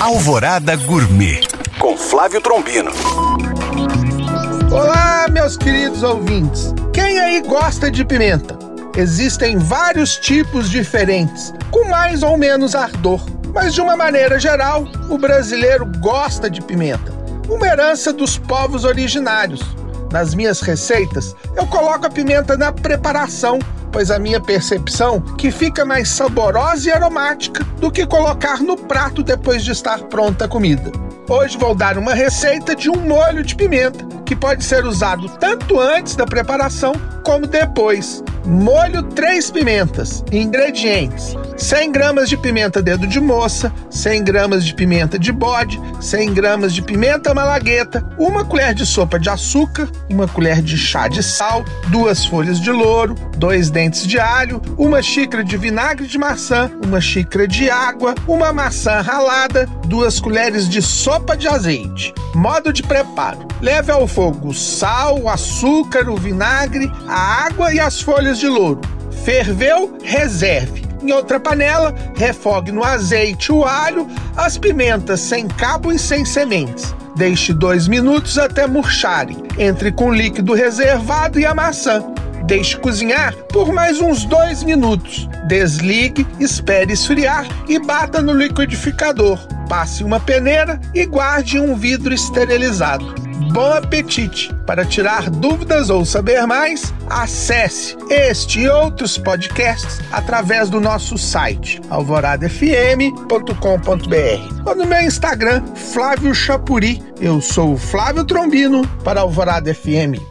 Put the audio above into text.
Alvorada Gourmet com Flávio Trombino. Olá, meus queridos ouvintes. Quem aí gosta de pimenta? Existem vários tipos diferentes, com mais ou menos ardor. Mas de uma maneira geral, o brasileiro gosta de pimenta. Uma herança dos povos originários. Nas minhas receitas, eu coloco a pimenta na preparação pois a minha percepção que fica mais saborosa e aromática do que colocar no prato depois de estar pronta a comida. Hoje vou dar uma receita de um molho de pimenta que pode ser usado tanto antes da preparação como depois. Molho três pimentas. Ingredientes: 100 gramas de pimenta dedo de moça, 100 gramas de pimenta de bode, 100 gramas de pimenta malagueta, uma colher de sopa de açúcar, uma colher de chá de sal, duas folhas de louro, dois dentes de alho, uma xícara de vinagre de maçã, uma xícara de água, uma maçã ralada, duas colheres de sopa de azeite. Modo de preparo: leve ao fogo o sal, o açúcar, o vinagre, a água e as folhas de louro. Ferveu, reserve. Em outra panela, refogue no azeite o alho, as pimentas sem cabo e sem sementes. Deixe dois minutos até murcharem. Entre com o líquido reservado e a maçã. Deixe cozinhar por mais uns dois minutos. Desligue, espere esfriar e bata no liquidificador. Passe uma peneira e guarde em um vidro esterilizado. Bom apetite! Para tirar dúvidas ou saber mais, acesse este e outros podcasts através do nosso site alvoradafm.com.br ou no meu Instagram, Flávio Chapuri. Eu sou o Flávio Trombino para Alvorada FM.